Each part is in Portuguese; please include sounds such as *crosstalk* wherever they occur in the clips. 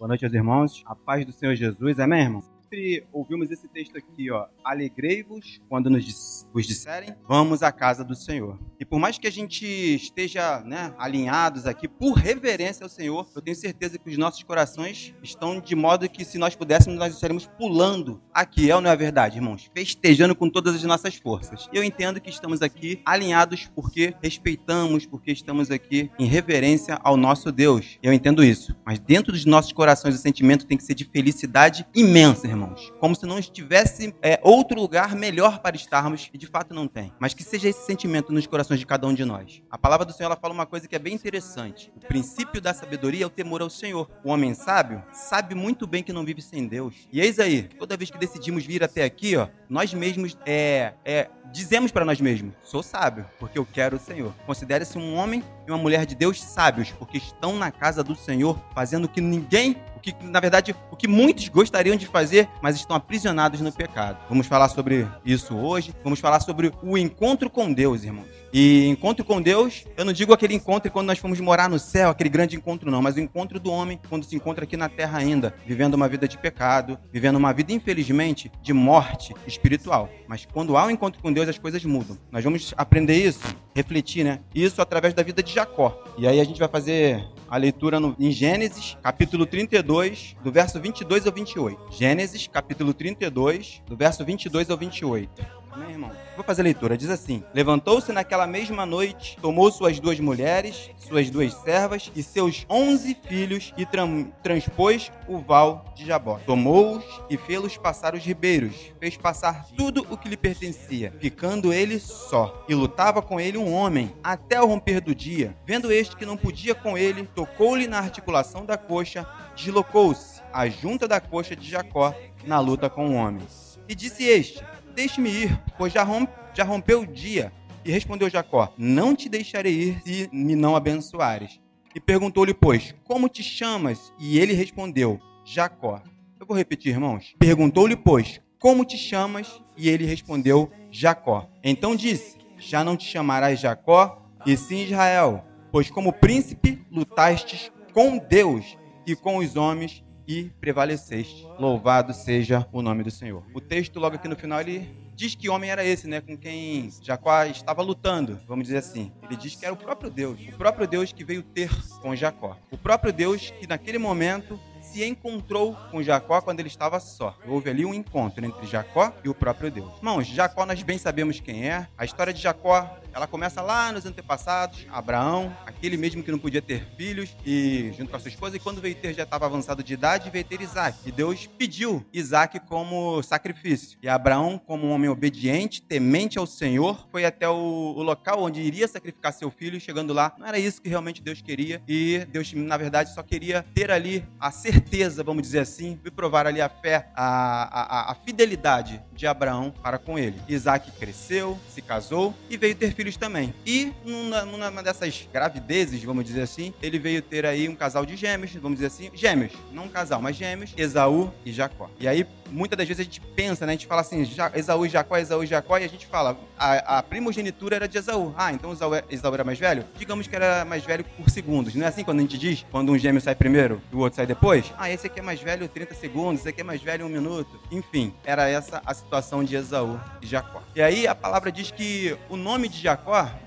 Boa noite aos irmãos. A paz do Senhor Jesus. Amém, irmão? Sempre ouvimos esse texto aqui, ó. Alegrei-vos quando nos vos disserem, vamos à casa do Senhor. E por mais que a gente esteja né, alinhados aqui por reverência ao Senhor, eu tenho certeza que os nossos corações estão de modo que se nós pudéssemos, nós estaríamos pulando aqui, é ou não é verdade, irmãos? Festejando com todas as nossas forças. E eu entendo que estamos aqui alinhados porque respeitamos, porque estamos aqui em reverência ao nosso Deus. Eu entendo isso. Mas dentro dos nossos corações o sentimento tem que ser de felicidade imensa, irmão irmãos, como se não estivesse é, outro lugar melhor para estarmos, e de fato não tem. Mas que seja esse sentimento nos corações de cada um de nós. A palavra do Senhor fala uma coisa que é bem interessante. O princípio da sabedoria é o temor ao Senhor. O homem sábio sabe muito bem que não vive sem Deus. E eis aí, toda vez que decidimos vir até aqui, ó, nós mesmos é, é, dizemos para nós mesmos: sou sábio, porque eu quero o Senhor. Considere-se um homem e uma mulher de Deus sábios, porque estão na casa do Senhor, fazendo o que ninguém o que, na verdade, o que muitos gostariam de fazer, mas estão aprisionados no pecado. Vamos falar sobre isso hoje. Vamos falar sobre o encontro com Deus, irmãos. E encontro com Deus, eu não digo aquele encontro quando nós fomos morar no céu, aquele grande encontro não, mas o encontro do homem quando se encontra aqui na terra ainda, vivendo uma vida de pecado, vivendo uma vida, infelizmente, de morte espiritual. Mas quando há um encontro com Deus, as coisas mudam. Nós vamos aprender isso, refletir, né? Isso através da vida de Jacó. E aí a gente vai fazer a leitura no, em Gênesis, capítulo 32, do verso 22 ao 28. Gênesis, capítulo 32, do verso 22 ao 28. Amém, irmão? Vou fazer a leitura. Diz assim: Levantou-se naquela mesma noite, tomou suas duas mulheres, suas duas servas e seus onze filhos e transpôs o val de Jabó. Tomou-os e fê-los passar os ribeiros. Fez passar tudo o que lhe pertencia, ficando ele só. E lutava com ele um homem até o romper do dia. Vendo este que não podia com ele, tocou-lhe na articulação da coxa, deslocou-se a junta da coxa de Jacó na luta com o homem. E disse este: Deixe-me ir, pois já, já rompeu o dia. E respondeu Jacó: Não te deixarei ir se me não abençoares. E perguntou-lhe, pois, como te chamas? E ele respondeu: Jacó. Eu vou repetir, irmãos. Perguntou-lhe, pois, como te chamas? E ele respondeu: Jacó. Então disse: Já não te chamarás Jacó, e sim Israel, pois como príncipe lutastes com Deus e com os homens e prevaleceste. Louvado seja o nome do Senhor. O texto, logo aqui no final, ele diz que homem era esse, né? Com quem Jacó estava lutando, vamos dizer assim. Ele diz que era o próprio Deus. O próprio Deus que veio ter com Jacó. O próprio Deus que naquele momento se encontrou com Jacó quando ele estava só. Houve ali um encontro entre Jacó e o próprio Deus. Irmãos, Jacó nós bem sabemos quem é. A história de Jacó, ela começa lá nos antepassados. Abraão, aquele mesmo que não podia ter filhos, e junto com a sua esposa, e quando veio ter já estava avançado de idade, veio ter Isaac. E Deus pediu Isaac como sacrifício. E Abraão, como um homem obediente, temente ao Senhor, foi até o, o local onde iria sacrificar seu filho, chegando lá, não era isso que realmente Deus queria, e Deus, na verdade, só queria ter ali a certeza certeza, vamos dizer assim, e provar ali a fé, a, a, a fidelidade de Abraão para com ele. Isaac cresceu, se casou e veio ter filhos também. E numa, dessas gravidezes, vamos dizer assim, ele veio ter aí um casal de gêmeos, vamos dizer assim, gêmeos, não um casal, mas gêmeos, Esaú e Jacó. E aí, muitas das vezes a gente pensa, né, a gente fala assim, Esaú e Jacó, Esaú e Jacó, e a gente fala, a, a primogenitura era de Esaú. Ah, então é, Esaú era mais velho? Digamos que era mais velho por segundos. Não é assim quando a gente diz, quando um gêmeo sai primeiro e o outro sai depois? Ah, esse aqui é mais velho 30 segundos, esse aqui é mais velho 1 minuto. Enfim, era essa a situação de Esaú e Jacó. E aí a palavra diz que o nome de Jacó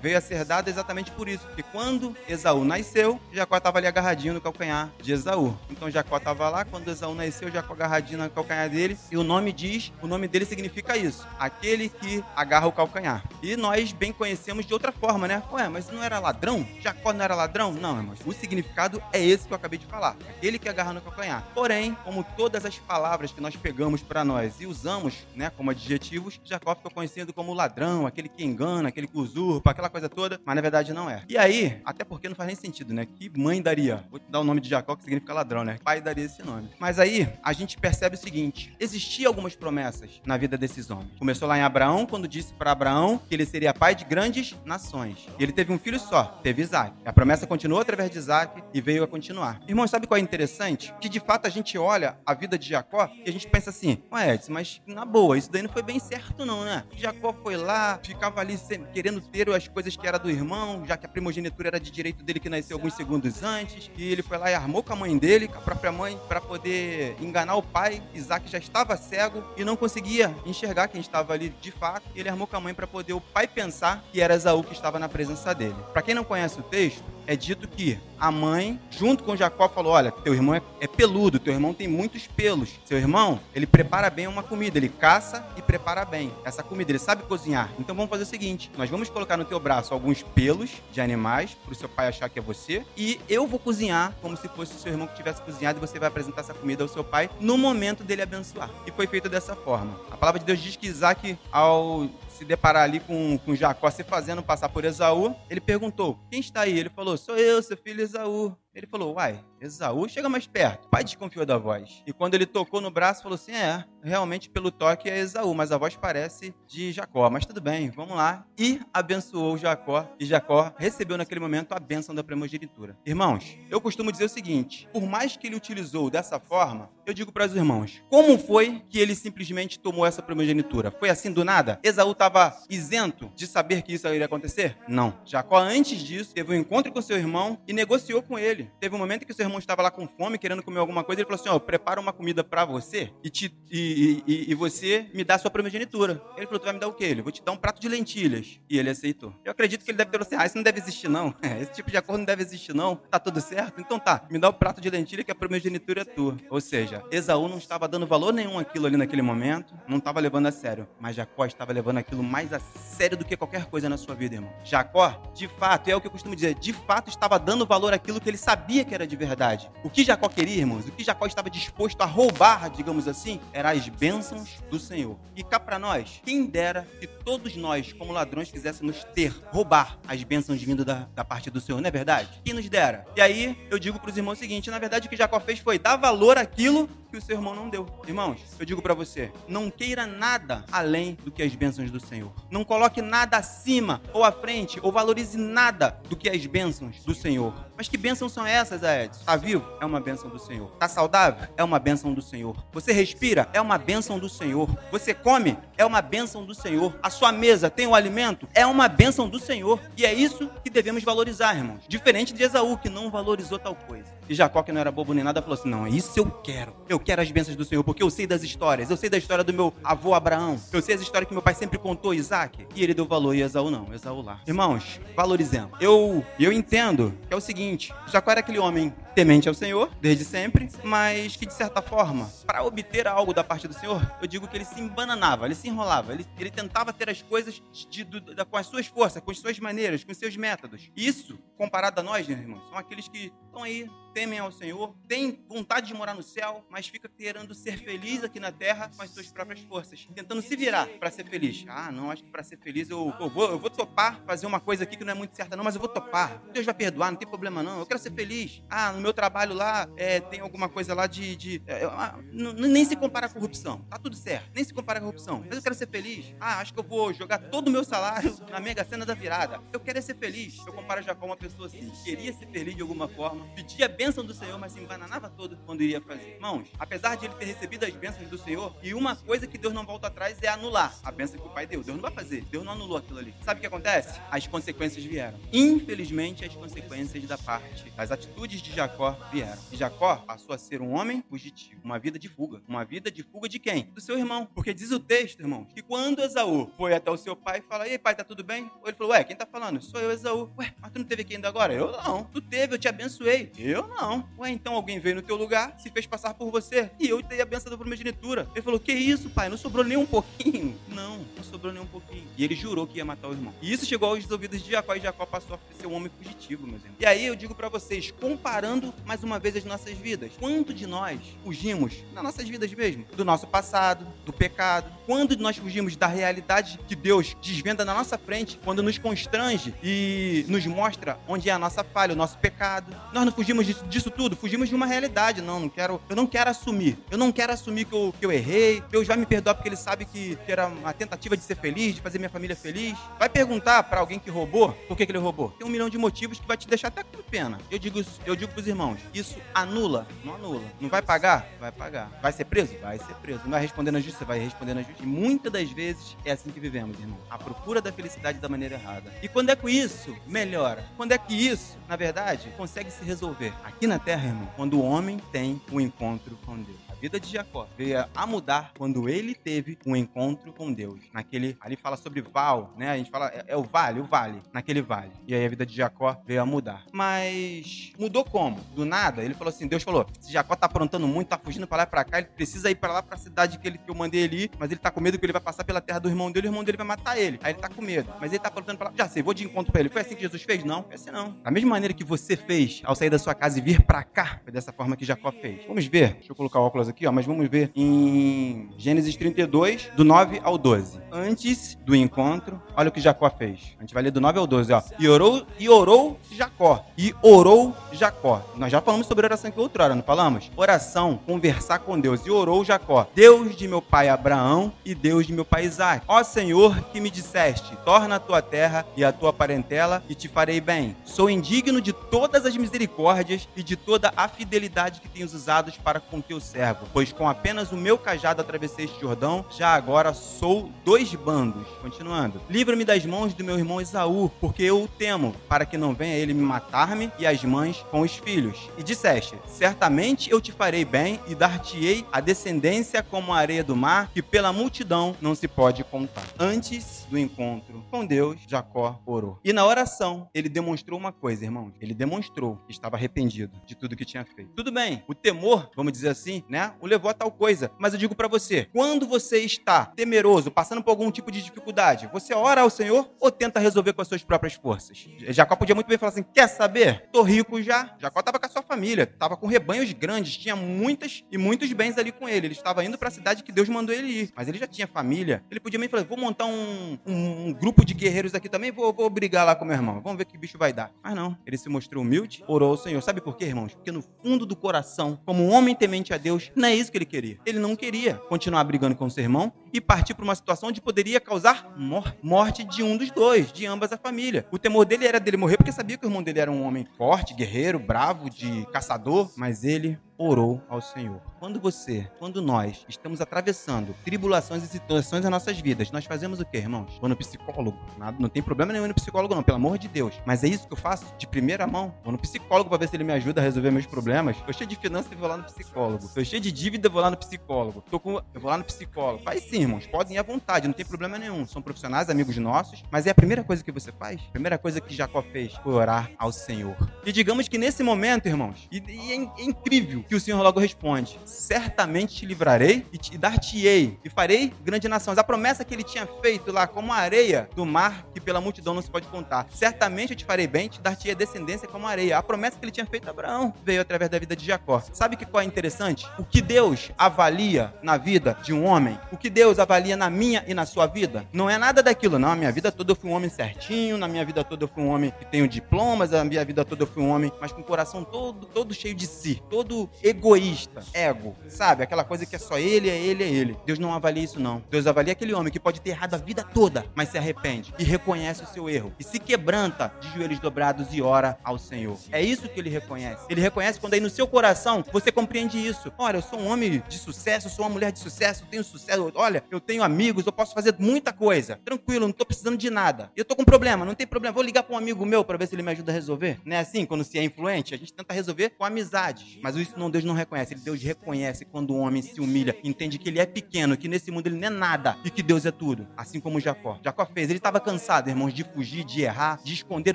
veio a ser dado exatamente por isso, porque quando Esaú nasceu, Jacó estava ali agarradinho no calcanhar de Esaú. Então Jacó estava lá, quando Esaú nasceu, Jacó agarradinho no calcanhar dele, e o nome diz, o nome dele significa isso, aquele que agarra o calcanhar. E nós bem conhecemos de outra forma, né? Ué, mas não era ladrão? Jacó não era ladrão? Não, irmãos. O significado é esse que eu acabei de falar, aquele que agarra no calcanhar. Porém, como todas as palavras que nós pegamos para nós e usamos, né, como adjetivos, Jacó ficou conhecido como ladrão, aquele que engana, aquele que usurpa, aquela coisa toda, mas na verdade não é. E aí, até porque não faz nem sentido, né? Que mãe daria? Vou te dar o nome de Jacó, que significa ladrão, né? Pai daria esse nome. Mas aí, a gente percebe o seguinte: existiam algumas promessas na vida desses homens. Começou lá em Abraão, quando disse para Abraão que ele seria pai de grandes nações. E ele teve um filho só, teve Isaac. A promessa continuou através de Isaac e veio a continuar. Irmão, sabe qual é interessante? Que de fato a gente olha a vida de Jacó e a gente pensa assim, ué, Edson, mas na boa, isso daí não foi bem certo não, né? Jacó foi lá, ficava ali querendo ter as coisas que era do irmão, já que a primogenitura era de direito dele que nasceu alguns segundos antes. E ele foi lá e armou com a mãe dele, com a própria mãe, para poder enganar o pai. Isaac já estava cego e não conseguia enxergar quem estava ali de fato. Ele armou com a mãe para poder o pai pensar que era Esaú que estava na presença dele. Para quem não conhece o texto, é dito que a mãe, junto com Jacó, falou: Olha, teu irmão é, é, peludo, teu irmão tem muitos pelos. Seu irmão, ele prepara bem uma comida, ele caça e prepara bem essa comida, ele sabe cozinhar. Então vamos fazer o seguinte: nós vamos colocar no teu braço alguns pelos de animais, para o seu pai achar que é você, e eu vou cozinhar como se fosse o seu irmão que tivesse cozinhado, e você vai apresentar essa comida ao seu pai no momento dele abençoar. E foi feito dessa forma. A palavra de Deus diz que Isaac, ao se deparar ali com, com Jacó se fazendo passar por Esaú, ele perguntou: Quem está aí? Ele falou: Sou eu, seu filho Esaú. Ele falou: Uai, Esaú, chega mais perto. O pai desconfiou da voz. E quando ele tocou no braço, falou assim: É, realmente pelo toque é Esaú, mas a voz parece de Jacó. Mas tudo bem, vamos lá. E abençoou Jacó. E Jacó recebeu naquele momento a bênção da primogenitura. Irmãos, eu costumo dizer o seguinte: por mais que ele utilizou dessa forma, eu digo para os irmãos: como foi que ele simplesmente tomou essa primogenitura? Foi assim do nada? Esaú estava isento de saber que isso iria acontecer? Não. Jacó, antes disso, teve um encontro com seu irmão e negociou com ele. Teve um momento que seu irmão estava lá com fome, querendo comer alguma coisa, ele falou assim: Ó, prepara uma comida para você e, te, e, e, e, você me dá a sua primogenitura. Ele falou: Tu vai me dar o quê? Ele, vou te dar um prato de lentilhas. E ele aceitou. Eu acredito que ele deve ter falado assim: Ah, isso não deve existir, não. *laughs* Esse tipo de acordo não deve existir, não. Tá tudo certo? Então tá, me dá o prato de lentilha que a primogenitura é tua. Ou seja, Esaú não estava dando valor nenhum àquilo ali naquele momento, não estava levando a sério. Mas Jacó estava levando aquilo mais a sério do que qualquer coisa na sua vida, irmão. Jacó, de fato, é o que eu costumo dizer, de fato estava dando valor àquilo que ele sabia que era de verdade. O que Jacó queria, irmãos, o que Jacó estava disposto a roubar, digamos assim, eram as bênçãos do Senhor. E cá para nós, quem dera que todos nós, como ladrões, quiséssemos ter, roubar as bênçãos vindo da, da parte do Senhor, não é verdade? Quem nos dera? E aí, eu digo para os irmãos o seguinte: na verdade, o que Jacó fez foi dar valor àquilo que o seu irmão não deu. Irmãos, eu digo para você, não queira nada além do que as bênçãos do Senhor. Não coloque nada acima ou à frente ou valorize nada do que as bênçãos do Senhor. Mas que bênçãos são essas, Edson? Está vivo? É uma bênção do Senhor. Está saudável? É uma bênção do Senhor. Você respira? É uma bênção do Senhor. Você come? É uma bênção do Senhor. A sua mesa tem o alimento? É uma bênção do Senhor. E é isso que devemos valorizar, irmãos. Diferente de Esaú, que não valorizou tal coisa. E Jacó, que não era bobo nem nada, falou assim: Não, isso eu quero. Eu quero as bênçãos do Senhor, porque eu sei das histórias. Eu sei da história do meu avô Abraão. Eu sei as histórias que meu pai sempre contou, Isaac. E ele deu valor, e Esaú não. Esaú lá. Irmãos, valorizemos. Eu, eu entendo que é o seguinte: Jacó era aquele homem temente ao Senhor, desde sempre, mas que de certa forma, para obter algo da parte do Senhor, eu digo que ele se embananava, ele se enrolava, ele, ele tentava ter as coisas de, de, de, com as suas forças, com as suas maneiras, com os seus métodos. Isso, comparado a nós, né, irmãos, são aqueles que estão aí temem ao Senhor, têm vontade de morar no céu, mas fica querendo ser feliz aqui na terra com as suas próprias forças, tentando se virar para ser feliz. Ah, não, acho que para ser feliz eu, eu, vou, eu vou topar fazer uma coisa aqui que não é muito certa, não, mas eu vou topar. Deus vai perdoar, não tem problema não. Eu quero ser feliz. Ah, no meu trabalho lá é, tem alguma coisa lá de. de é, ah, nem se compara a corrupção. Tá tudo certo. Nem se compara a corrupção. Mas eu quero ser feliz. Ah, acho que eu vou jogar todo o meu salário *laughs* na mega cena da virada. Eu quero é ser feliz. Eu comparo já com uma pessoa assim, queria ser feliz de alguma forma, pedia bem bênção do Senhor, mas se embananava todo quando iria fazer. Irmãos, apesar de ele ter recebido as bênçãos do Senhor, e uma coisa que Deus não volta atrás é anular a bênção que o Pai deu. Deus não vai fazer. Deus não anulou aquilo ali. Sabe o que acontece? As consequências vieram. Infelizmente, as consequências da parte das atitudes de Jacó vieram. E Jacó passou a ser um homem fugitivo, uma vida de fuga. Uma vida de fuga de quem? Do seu irmão. Porque diz o texto, irmãos, que quando Esaú foi até o seu pai e fala: Ei, pai, tá tudo bem? Ou ele falou: Ué, quem tá falando? Sou eu, Esaú. Ué, mas tu não teve aqui ainda agora? Eu não. Tu teve, eu te abençoei. Eu não. Ué, então alguém veio no teu lugar, se fez passar por você, e eu dei a benção da primogenitura. Ele falou: Que isso, pai? Não sobrou nem um pouquinho? *laughs* Não, não sobrou nem um pouquinho. E ele jurou que ia matar o irmão. E isso chegou aos ouvidos de Jacó, e Jacó passou a ser um homem fugitivo, meus irmãos. E aí eu digo para vocês, comparando mais uma vez as nossas vidas, quanto de nós fugimos, nas nossas vidas mesmo, do nosso passado, do pecado? Quando nós fugimos da realidade que Deus desvenda na nossa frente, quando nos constrange e nos mostra onde é a nossa falha, o nosso pecado? Nós não fugimos disso, disso tudo, fugimos de uma realidade. Não, não quero, eu não quero assumir. Eu não quero assumir que eu, que eu errei. Deus vai me perdoar porque ele sabe que, que era uma tentativa de ser feliz, de fazer minha família feliz. Vai perguntar para alguém que roubou por que, que ele roubou. Tem um milhão de motivos que vai te deixar até com pena. Eu digo, eu digo pros irmãos, isso anula? Não anula. Não vai pagar? Vai pagar. Vai ser preso? Vai ser preso. Não vai responder na justiça? Vai responder na justiça. E muitas das vezes é assim que vivemos, irmão. A procura da felicidade da maneira errada. E quando é que isso melhora? Quando é que isso, na verdade, consegue se resolver? Aqui na Terra, irmão, quando o homem tem o um encontro com Deus vida de Jacó veio a mudar quando ele teve um encontro com Deus. Naquele, ali fala sobre Val, né? A gente fala, é, é, o vale, o vale, naquele vale. E aí a vida de Jacó veio a mudar. Mas mudou como? Do nada, ele falou assim, Deus falou, se Jacó tá aprontando muito, tá fugindo para lá e pra cá, ele precisa ir para lá pra cidade que, ele, que eu mandei ele ir, mas ele tá com medo que ele vai passar pela terra do irmão dele, o irmão dele vai matar ele. Aí ele tá com medo. Mas ele tá aprontando pra lá. Já sei, vou de encontro pra ele. Foi assim que Jesus fez? Não, foi assim não. Da mesma maneira que você fez ao sair da sua casa e vir para cá, foi dessa forma que Jacó fez. Vamos ver. Deixa eu colocar o óculos aqui, ó, mas vamos ver em Gênesis 32, do 9 ao 12. Antes do encontro, olha o que Jacó fez. A gente vai ler do 9 ao 12, ó. E orou, e orou Jacó. E orou Jacó. Nós já falamos sobre oração aqui outrora, não falamos? Oração, conversar com Deus. E orou Jacó. Deus de meu pai Abraão e Deus de meu pai Isaac. Ó Senhor, que me disseste, torna a tua terra e a tua parentela e te farei bem. Sou indigno de todas as misericórdias e de toda a fidelidade que tens usado para com teu servo, pois com apenas o meu cajado atravessei este Jordão, já agora sou dois bandos. Continuando. Livra-me das mãos do meu irmão Esaú, porque eu o temo, para que não venha ele me matar-me e as mães com os filhos. E disseste: Certamente eu te farei bem e dar-te-ei a descendência como a areia do mar, que pela multidão não se pode contar. Antes do encontro com Deus, Jacó orou. E na oração, ele demonstrou uma coisa, irmãos. Ele demonstrou que estava arrependido de tudo que tinha feito. Tudo bem, o temor, vamos dizer assim, né, o levou a tal coisa. Mas eu digo para você, quando você está temeroso, passando por algum tipo de dificuldade, você ora ao Senhor ou tenta resolver com as suas próprias forças? Jacó podia muito bem falar assim: quer saber? Tô rico já. Jacó estava com a sua família, estava com rebanhos grandes, tinha muitas e muitos bens ali com ele. Ele estava indo para a cidade que Deus mandou ele ir, mas ele já tinha família. Ele podia bem falar: vou montar um, um, um grupo de guerreiros aqui também, vou, vou brigar lá com meu irmão, vamos ver que bicho vai dar. Mas não, ele se mostrou humilde, orou ao Senhor. Sabe por quê, irmãos? Porque no fundo do coração, como um homem temente a Deus, não é isso que ele queria. Ele não queria continuar brigando com o seu irmão e partir para uma situação onde poderia causar mor morte de um dos dois, de ambas a família. O temor dele era dele morrer porque sabia que o irmão dele era um homem forte, guerreiro, bravo, de caçador, mas ele orou ao Senhor. Quando você, quando nós estamos atravessando tribulações e situações nas nossas vidas, nós fazemos o quê, irmãos? Vou no psicólogo. Nada, não tem problema nenhum no psicólogo, não, pelo amor de Deus. Mas é isso que eu faço de primeira mão. Vou no psicólogo para ver se ele me ajuda a resolver meus problemas. Tô cheio de finanças e vou lá no psicólogo. Tô cheio de dívida, vou lá no psicólogo. Tô com, eu vou lá no psicólogo. Faz sim, irmãos. Podem ir à vontade, não tem problema nenhum. São profissionais, amigos nossos. Mas é a primeira coisa que você faz. A primeira coisa que Jacó fez foi orar ao Senhor. E digamos que nesse momento, irmãos, e, e é, é incrível que o Senhor logo responde: Certamente te livrarei e te dar-te-ei e farei grande nações. A promessa que ele tinha feito lá, como a areia do mar, que pela multidão não se pode contar. Certamente eu te farei bem, te dar-te-ei descendência como a areia. A promessa que ele tinha feito a Abraão veio através da vida de Jacó. Sabe que qual é interessante? O que Deus avalia na vida de um homem, o que Deus avalia na minha e na sua vida, não é nada daquilo, não. A minha vida toda eu fui um homem certinho, na minha vida toda eu fui um homem que tenho diplomas, a minha vida toda eu fui um homem, mas com o coração todo, todo cheio de si, todo egoísta, ego, sabe? Aquela coisa que é só ele, é ele, é ele. Deus não avalia isso, não. Deus avalia aquele homem que pode ter errado a vida toda, mas se arrepende e reconhece o seu erro e se quebranta de joelhos dobrados e ora ao Senhor. É isso que ele reconhece. Ele reconhece quando aí no seu coração você compreende isso. Olha, eu sou um homem de sucesso, eu sou uma mulher de sucesso, eu tenho sucesso. Olha, eu tenho amigos, eu posso fazer muita coisa. Tranquilo, não tô precisando de nada. Eu tô com problema, não tem problema. Vou ligar para um amigo meu para ver se ele me ajuda a resolver. Não é assim? Quando se é influente, a gente tenta resolver com amizade. Mas isso não, Deus não reconhece. Deus reconhece quando o homem se humilha, entende que ele é pequeno, que nesse mundo ele não é nada e que Deus é tudo. Assim como Jacó. Jacó fez. Ele estava cansado, irmãos, de fugir, de errar, de esconder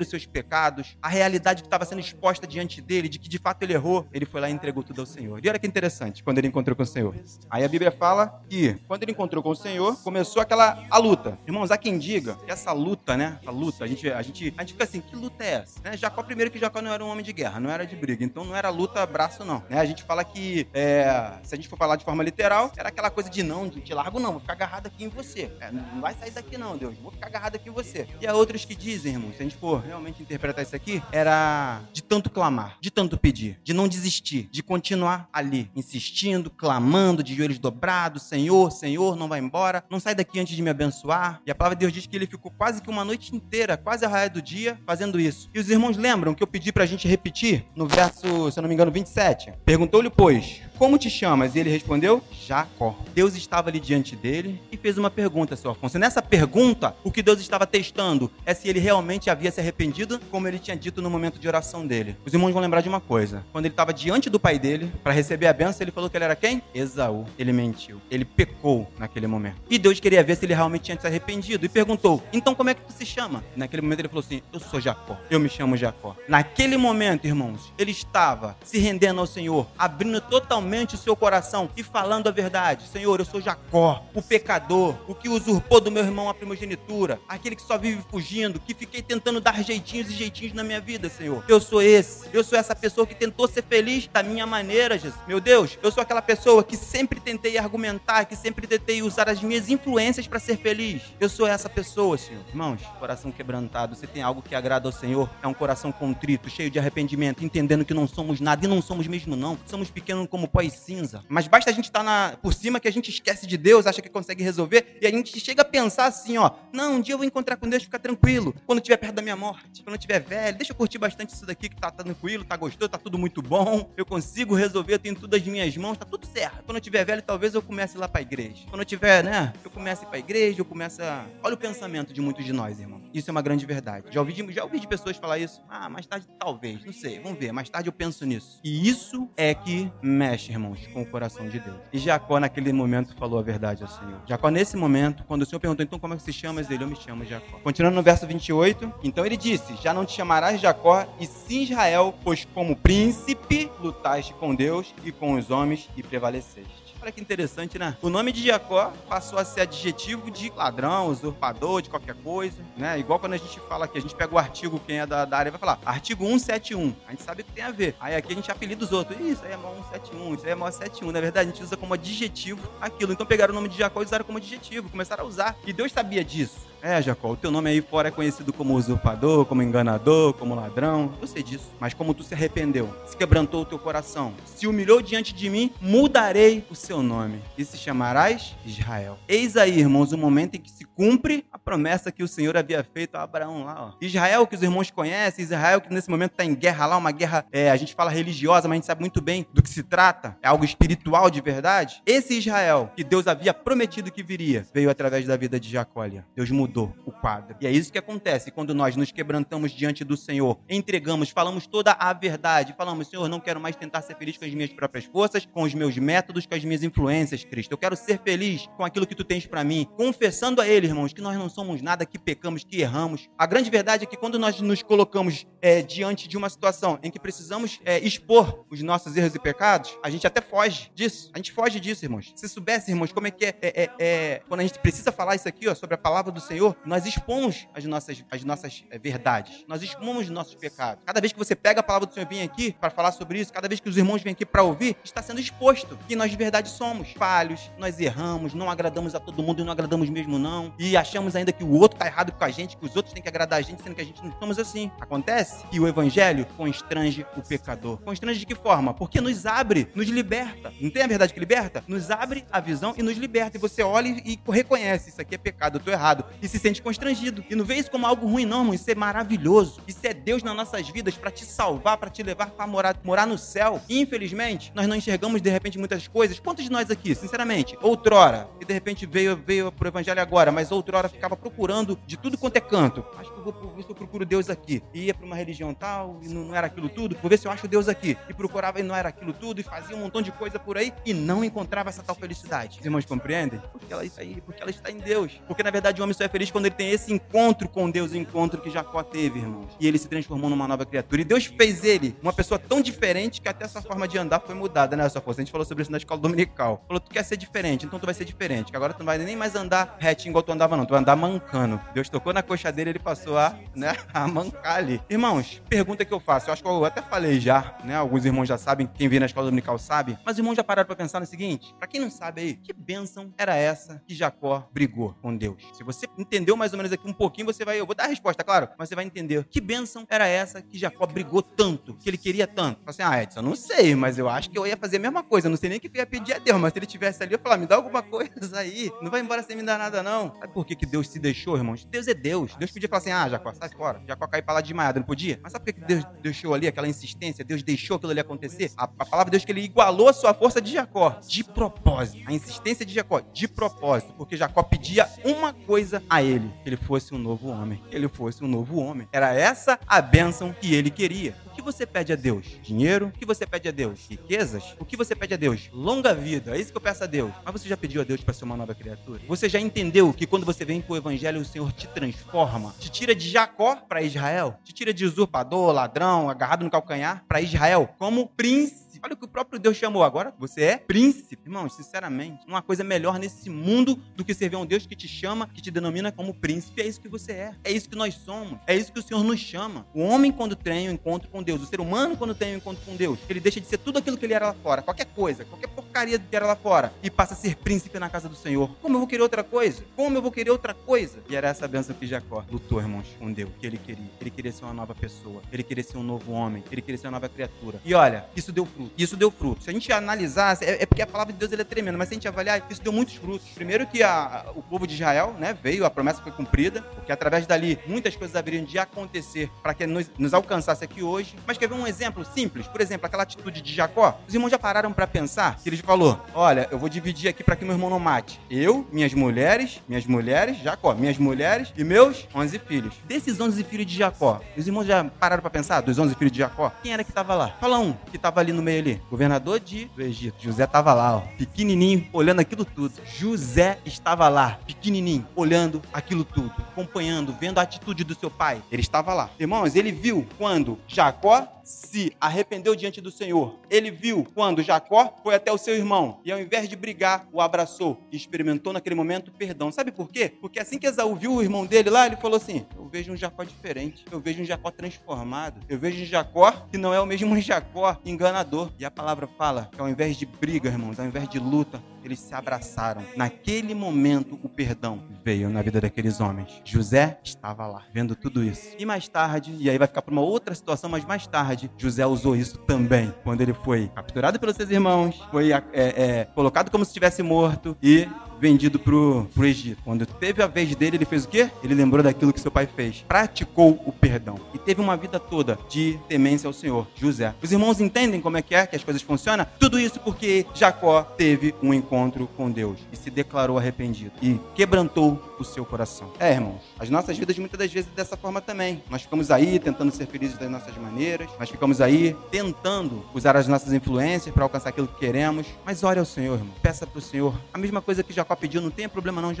os seus pecados, a realidade que estava sendo exposta diante dele, de que de fato ele errou. Ele foi lá e entregou tudo ao Senhor. E olha que interessante quando ele encontrou com o Senhor. Aí a Bíblia fala que quando ele encontrou com o Senhor, começou aquela a luta. Irmãos, há quem diga que essa luta, né? A luta, a gente, a gente, a gente fica assim, que luta é essa? Né? Jacó, primeiro que Jacó não era um homem de guerra, não era de briga. Então não era luta braço, não. Né? A gente fala que, é, se a gente for falar de forma literal, era aquela coisa de não, de te largo não, vou ficar agarrado aqui em você. É, não vai sair daqui não, Deus, vou ficar agarrado aqui em você. E há outros que dizem, irmão, se a gente for realmente interpretar isso aqui, era de tanto clamar, de tanto pedir, de não desistir, de continuar ali, insistindo, clamando, de joelhos dobrados, Senhor, Senhor, não vai embora, não sai daqui antes de me abençoar. E a palavra de Deus diz que ele ficou quase que uma noite inteira, quase a raia do dia, fazendo isso. E os irmãos lembram que eu pedi pra gente repetir no verso, se eu não me engano, 27? Perguntou-lhe, pois, como te chamas? E ele respondeu, Jacó. Deus estava ali diante dele e fez uma pergunta, seu Afonso. Nessa pergunta, o que Deus estava testando é se ele realmente havia se arrependido, como ele tinha dito no momento de oração dele. Os irmãos vão lembrar de uma coisa. Quando ele estava diante do pai dele, para receber a benção, ele falou que ele era quem? Esaú. Ele mentiu. Ele pecou naquele momento. E Deus queria ver se ele realmente tinha se arrependido. E perguntou, então como é que tu se chama? Naquele momento ele falou assim, eu sou Jacó. Eu me chamo Jacó. Naquele momento, irmãos, ele estava se rendendo ao Senhor, abrindo totalmente o seu coração e falando a verdade. Senhor, eu sou Jacó, o pecador, o que usurpou do meu irmão a primogenitura, aquele que só vive fugindo, que fiquei tentando dar jeitinhos e jeitinhos na minha vida, Senhor. Eu sou esse. Eu sou essa pessoa que tentou ser feliz da minha maneira, Jesus. Meu Deus, eu sou aquela pessoa que sempre tentei argumentar, que sempre tentei usar as minhas influências para ser feliz. Eu sou essa pessoa, Senhor. Irmãos, coração quebrantado, você tem algo que agrada ao Senhor, é um coração contrito, cheio de arrependimento, entendendo que não somos nada e não somos mesmo não. Somos pequenos como pó e cinza. Mas basta a gente estar tá por cima que a gente esquece de Deus, acha que consegue resolver, e a gente chega a pensar assim, ó, não, um dia eu vou encontrar com Deus, ficar tranquilo, quando estiver perto da minha morte, quando eu estiver velho, deixa eu curtir bastante isso daqui que tá, tá tranquilo, tá gostoso, tá tudo muito bom, eu consigo resolver, eu tenho tudo às minhas mãos, tá tudo certo. Quando eu estiver velho, talvez eu comece lá pra igreja. Quando eu tiver, né, eu comece pra igreja, eu comece a... Olha o pensamento de muitos de nós, irmão. Isso é uma grande verdade. Já ouvi de, já ouvi de pessoas falar isso. Ah, mais tarde talvez, não sei, vamos ver, mais tarde eu penso nisso. E isso é que mexe, irmãos, com o coração de Deus. E Jacó, naquele momento, falou a verdade ao Senhor. Jacó, nesse momento, quando o Senhor perguntou, então como é que se chama? Ele, eu me chamo Jacó. Continuando no verso 28, então ele disse: Já não te chamarás Jacó, e sim Israel, pois como príncipe lutaste com Deus e com os homens e prevaleceste. Olha que interessante, né? O nome de Jacó passou a ser adjetivo de ladrão, usurpador, de qualquer coisa, né? Igual quando a gente fala que a gente pega o artigo, quem é da, da área vai falar, artigo 171. A gente sabe que tem a ver. Aí aqui a gente apelida os outros. Isso aí é mó 171, isso aí é mó 71. Na verdade, a gente usa como adjetivo aquilo. Então pegaram o nome de Jacó e usaram como adjetivo, começaram a usar. E Deus sabia disso. É, Jacó, o teu nome aí fora é conhecido como usurpador, como enganador, como ladrão. Eu sei disso. Mas como tu se arrependeu, se quebrantou o teu coração, se humilhou diante de mim, mudarei o seu nome e se chamarás Israel. Eis aí, irmãos, o momento em que se cumpre promessa que o Senhor havia feito a Abraão lá. Ó. Israel que os irmãos conhecem, Israel que nesse momento está em guerra lá, uma guerra, é, a gente fala religiosa, mas a gente sabe muito bem do que se trata. É algo espiritual de verdade. Esse Israel que Deus havia prometido que viria, veio através da vida de Jacó. Deus mudou mudou o quadro. E é isso que acontece quando nós nos quebrantamos diante do Senhor, entregamos, falamos toda a verdade, falamos, Senhor, não quero mais tentar ser feliz com as minhas próprias forças, com os meus métodos, com as minhas influências, Cristo. Eu quero ser feliz com aquilo que tu tens para mim, confessando a Ele, irmãos, que nós não somos nada, que pecamos, que erramos. A grande verdade é que quando nós nos colocamos é, diante de uma situação em que precisamos é, expor os nossos erros e pecados, a gente até foge disso. A gente foge disso, irmãos. Se soubesse, irmãos, como é que é, é, é, é quando a gente precisa falar isso aqui, ó, sobre a palavra do Senhor, nós expomos as nossas, as nossas é, verdades, nós expomos os nossos pecados. Cada vez que você pega a palavra do Senhor e vem aqui para falar sobre isso, cada vez que os irmãos vêm aqui para ouvir, está sendo exposto que nós de verdade somos falhos, nós erramos, não agradamos a todo mundo e não agradamos mesmo não, e achamos ainda que o outro está errado com a gente, que os outros têm que agradar a gente, sendo que a gente não somos assim. Acontece que o evangelho constrange o pecador. Constrange de que forma? Porque nos abre, nos liberta. Não tem a verdade que liberta? Nos abre a visão e nos liberta. E você olha e reconhece, isso aqui é pecado, eu estou errado. E se sente constrangido. E não vê isso como algo ruim, não, irmão. Isso é maravilhoso. Isso é Deus nas nossas vidas para te salvar, para te levar para morar, morar no céu. E, infelizmente, nós não enxergamos de repente muitas coisas. Quantos de nós aqui, sinceramente, outrora, e de repente veio, veio pro evangelho agora, mas outrora ficava procurando de tudo quanto é canto. Acho que eu vou ver se eu procuro Deus aqui. E ia para uma religião tal, e não, não era aquilo tudo. Vou ver se eu acho Deus aqui. E procurava e não era aquilo tudo, e fazia um montão de coisa por aí e não encontrava essa tal felicidade. Os irmãos compreendem? Porque ela está aí, porque ela está em Deus. Porque na verdade o homem só é feliz quando ele tem esse encontro com Deus, o encontro que Jacó teve, irmãos. E ele se transformou numa nova criatura. E Deus fez ele uma pessoa tão diferente que até essa forma de andar foi mudada, né, sua força? A gente falou sobre isso na escola dominical. Falou, tu quer ser diferente, então tu vai ser diferente. Que agora tu não vai nem mais andar retinho igual tu andava, não. Tu vai andar mancando. Deus tocou na coxa dele, ele passou a, né, a mancar ali. Irmãos, pergunta que eu faço, eu acho que eu até falei já, né? Alguns irmãos já sabem, quem vem na escola dominical sabe, mas os irmãos já pararam para pensar no seguinte: para quem não sabe aí, que bênção era essa que Jacó brigou com Deus? Se você entendeu mais ou menos aqui um pouquinho, você vai, eu vou dar a resposta, claro, mas você vai entender. Que bênção era essa que Jacó brigou tanto, que ele queria tanto? Fala assim, ah, Edson, não sei, mas eu acho que eu ia fazer a mesma coisa, não sei nem o que eu ia pedir a Deus, mas se ele tivesse ali, eu falar, me dá alguma *laughs* coisa aí, não vai embora sem me dar nada não. Sabe por que, que Deus se deixou, irmãos? Deus é Deus. Deus podia falar assim, ah, Jacó, sai fora. Jacó caiu pra lá desmaiado, não podia? Mas sabe por que, que Deus deixou ali aquela insistência? Deus deixou aquilo ali acontecer? A, a palavra de Deus é que ele igualou a sua força de Jacó, de propósito. A insistência de Jacó, de propósito, porque Jacó pedia uma coisa a ele, que ele fosse um novo homem, que ele fosse um novo homem. Era essa a bênção que ele queria que você pede a Deus? Dinheiro? O que você pede a Deus? Riquezas? O que você pede a Deus? Longa vida. É isso que eu peço a Deus. Mas você já pediu a Deus para ser uma nova criatura? Você já entendeu que quando você vem com o evangelho, o Senhor te transforma? Te tira de Jacó para Israel? Te tira de usurpador, ladrão, agarrado no calcanhar para Israel como príncipe Olha o que o próprio Deus chamou agora. Você é príncipe. Irmãos, sinceramente, uma coisa melhor nesse mundo do que servir a um Deus que te chama, que te denomina como príncipe. É isso que você é. É isso que nós somos. É isso que o Senhor nos chama. O homem, quando tem um encontro com Deus, o ser humano, quando tem um encontro com Deus, ele deixa de ser tudo aquilo que ele era lá fora, qualquer coisa, qualquer porcaria que era lá fora, e passa a ser príncipe na casa do Senhor. Como eu vou querer outra coisa? Como eu vou querer outra coisa? E era essa benção que Jacó lutou, irmãos, com Deus, que ele queria. Ele queria ser uma nova pessoa. Ele queria ser um novo homem. Ele queria ser uma nova criatura. E olha, isso deu fruto. Isso deu fruto. Se a gente analisar, é, é porque a palavra de Deus é tremenda, mas se a gente avaliar, isso deu muitos frutos. Primeiro que a, o povo de Israel, né, veio, a promessa foi cumprida, porque através dali muitas coisas haveriam de acontecer para que nos, nos alcançasse aqui hoje. Mas quer ver um exemplo simples? Por exemplo, aquela atitude de Jacó. Os irmãos já pararam para pensar que ele falou: Olha, eu vou dividir aqui para que meu irmão não mate. Eu, minhas mulheres, minhas mulheres, Jacó, minhas mulheres e meus 11 filhos. Desses 11 filhos de Jacó, os irmãos já pararam para pensar? Dos 11 filhos de Jacó? Quem era que estava lá? Fala um que estava ali no meio ali. Governador de, do Egito. José estava lá, ó, pequenininho, olhando aquilo tudo. José estava lá, pequenininho, olhando aquilo tudo, acompanhando, vendo a atitude do seu pai. Ele estava lá. Irmãos, ele viu quando Jacó se arrependeu diante do Senhor. Ele viu quando Jacó foi até o seu irmão e, ao invés de brigar, o abraçou e experimentou naquele momento perdão. Sabe por quê? Porque assim que Esaú viu o irmão dele lá, ele falou assim: Eu vejo um Jacó diferente, eu vejo um Jacó transformado, eu vejo um Jacó que não é o mesmo *laughs* Jacó enganador. E a palavra fala que ao invés de briga, irmãos, ao invés de luta, eles se abraçaram. Naquele momento, o perdão veio na vida daqueles homens. José estava lá, vendo tudo isso. E mais tarde, e aí vai ficar para uma outra situação, mas mais tarde, José usou isso também. Quando ele foi capturado pelos seus irmãos, foi é, é, colocado como se estivesse morto e vendido pro, pro Egito. Quando teve a vez dele, ele fez o quê? Ele lembrou daquilo que seu pai fez. Praticou o perdão. E teve uma vida toda de temência ao Senhor. José. Os irmãos entendem como é que é que as coisas funcionam? Tudo isso porque Jacó teve um encontro com Deus e se declarou arrependido e quebrantou o seu coração. É, irmãos, as nossas vidas muitas das vezes dessa forma também. Nós ficamos aí tentando ser felizes das nossas maneiras, nós ficamos aí tentando usar as nossas influências para alcançar aquilo que queremos. Mas ore ao Senhor, irmão. Peça para o Senhor a mesma coisa que Jacó pediu, não tem problema não.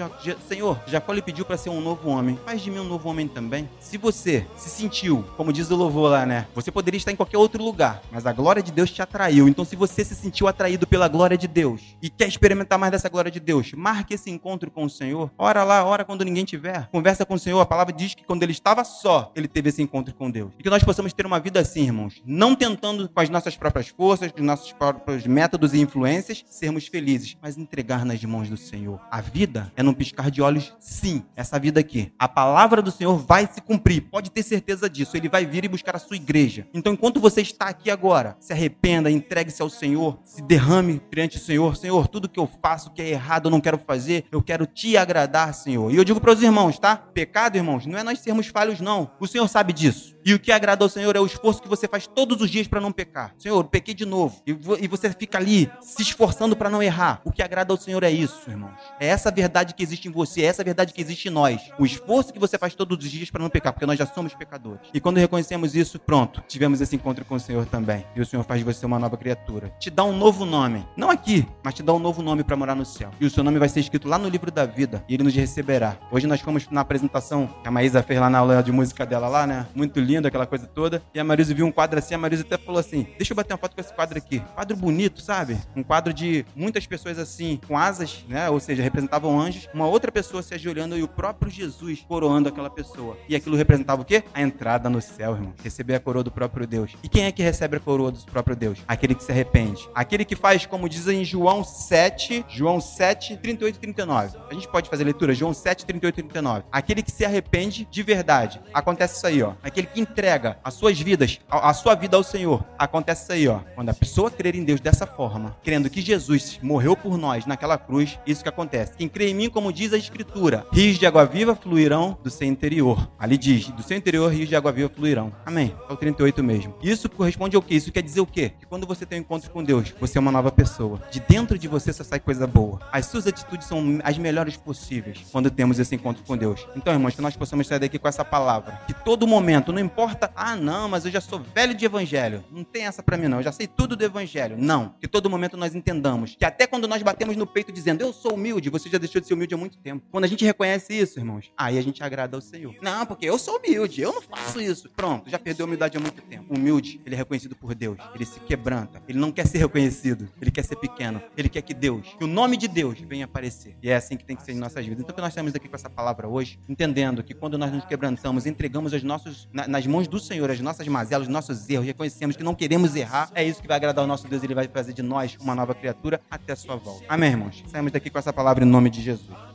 Senhor, Jacó lhe pediu para ser um novo homem. Faz de mim um novo homem também. Se você se sentiu, como diz o louvor lá, né? Você poderia estar em qualquer outro lugar, mas a glória de Deus te atraiu. Então, se você se sentiu atraído pela glória de Deus e quer experimentar mais dessa glória de Deus, marque esse encontro com o Senhor. Ora lá, ora quando ninguém tiver. Conversa com o Senhor. A palavra diz que quando ele estava só, ele teve esse encontro com Deus. E que nós possamos ter uma vida assim, irmãos. Não tentando com as nossas próprias forças, com os nossos próprios métodos e influências, sermos felizes, mas entregar nas mãos do Senhor. A vida vida é num piscar de olhos, sim. Essa vida aqui. A palavra do Senhor vai se cumprir. Pode ter certeza disso. Ele vai vir e buscar a sua igreja. Então, enquanto você está aqui agora, se arrependa, entregue-se ao Senhor, se derrame perante o Senhor. Senhor, tudo que eu faço que é errado, eu não quero fazer. Eu quero te agradar, Senhor. E eu digo para os irmãos, tá? Pecado, irmãos, não é nós sermos falhos, não. O Senhor sabe disso. E o que agrada ao Senhor é o esforço que você faz todos os dias para não pecar. Senhor, pequei de novo. E você fica ali se esforçando para não errar. O que agrada ao Senhor é isso, irmãos. É essa verdade que existe em você, é essa verdade que existe em nós. O esforço que você faz todos os dias para não pecar, porque nós já somos pecadores. E quando reconhecemos isso, pronto, tivemos esse encontro com o Senhor também. E o Senhor faz de você uma nova criatura. Te dá um novo nome. Não aqui, mas te dá um novo nome para morar no céu. E o seu nome vai ser escrito lá no livro da vida. E ele nos receberá. Hoje nós fomos na apresentação que a Maísa fez lá na aula de música dela lá, né? Muito lindo, aquela coisa toda. E a Marisa viu um quadro assim, a Marisa até falou assim: Deixa eu bater uma foto com esse quadro aqui. Quadro bonito, sabe? Um quadro de muitas pessoas assim, com asas, né? Ou seja, representavam anjos, uma outra pessoa se ajoelhando e o próprio Jesus coroando aquela pessoa. E aquilo representava o quê? A entrada no céu, irmão. Receber a coroa do próprio Deus. E quem é que recebe a coroa do próprio Deus? Aquele que se arrepende. Aquele que faz, como diz em João 7, João 7, 38 e 39. A gente pode fazer leitura, João 7, 38 e 39. Aquele que se arrepende de verdade. Acontece isso aí, ó. Aquele que entrega as suas vidas, a, a sua vida ao Senhor. Acontece isso aí, ó. Quando a pessoa crer em Deus dessa forma, crendo que Jesus morreu por nós naquela cruz, isso que acontece. Quem crê em mim, como diz a Escritura, rios de água viva fluirão do seu interior. Ali diz, do seu interior rios de água viva fluirão. Amém. É o 38 mesmo. Isso corresponde ao quê? Isso quer dizer o quê? Que quando você tem um encontro com Deus, você é uma nova pessoa. De dentro de você só sai coisa boa. As suas atitudes são as melhores possíveis quando temos esse encontro com Deus. Então, irmãos, que nós possamos sair daqui com essa palavra. Que todo momento, não importa, ah, não, mas eu já sou velho de evangelho. Não tem essa para mim, não. Eu já sei tudo do evangelho. Não. Que todo momento nós entendamos. Que até quando nós batemos no peito dizendo, eu sou humilde, você já deixou de ser humilde há muito tempo. Quando a gente reconhece isso, irmãos, aí a gente agrada ao Senhor. Não, porque eu sou humilde, eu não faço isso. Pronto, já perdeu a humildade há muito tempo. Humilde, ele é reconhecido por Deus. Ele se quebranta. Ele não quer ser reconhecido. Ele quer ser pequeno. Ele quer que Deus, que o nome de Deus venha aparecer. E é assim que tem que ser em nossas vidas. Então, que nós estamos aqui com essa palavra hoje, entendendo que quando nós nos quebrantamos, entregamos os nossos, na, nas mãos do Senhor as nossas mazelas, os nossos erros, reconhecemos que não queremos errar, é isso que vai agradar o nosso Deus. Ele vai fazer de nós uma nova criatura até a sua volta. Amém, irmãos? Saímos daqui com essa palavra em nome de Jesus.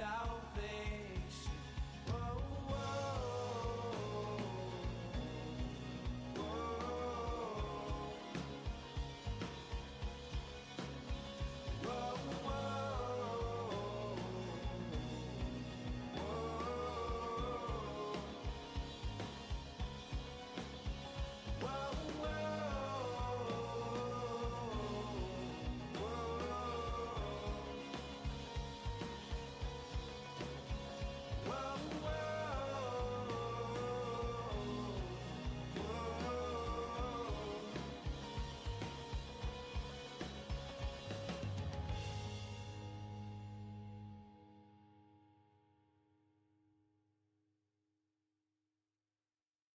out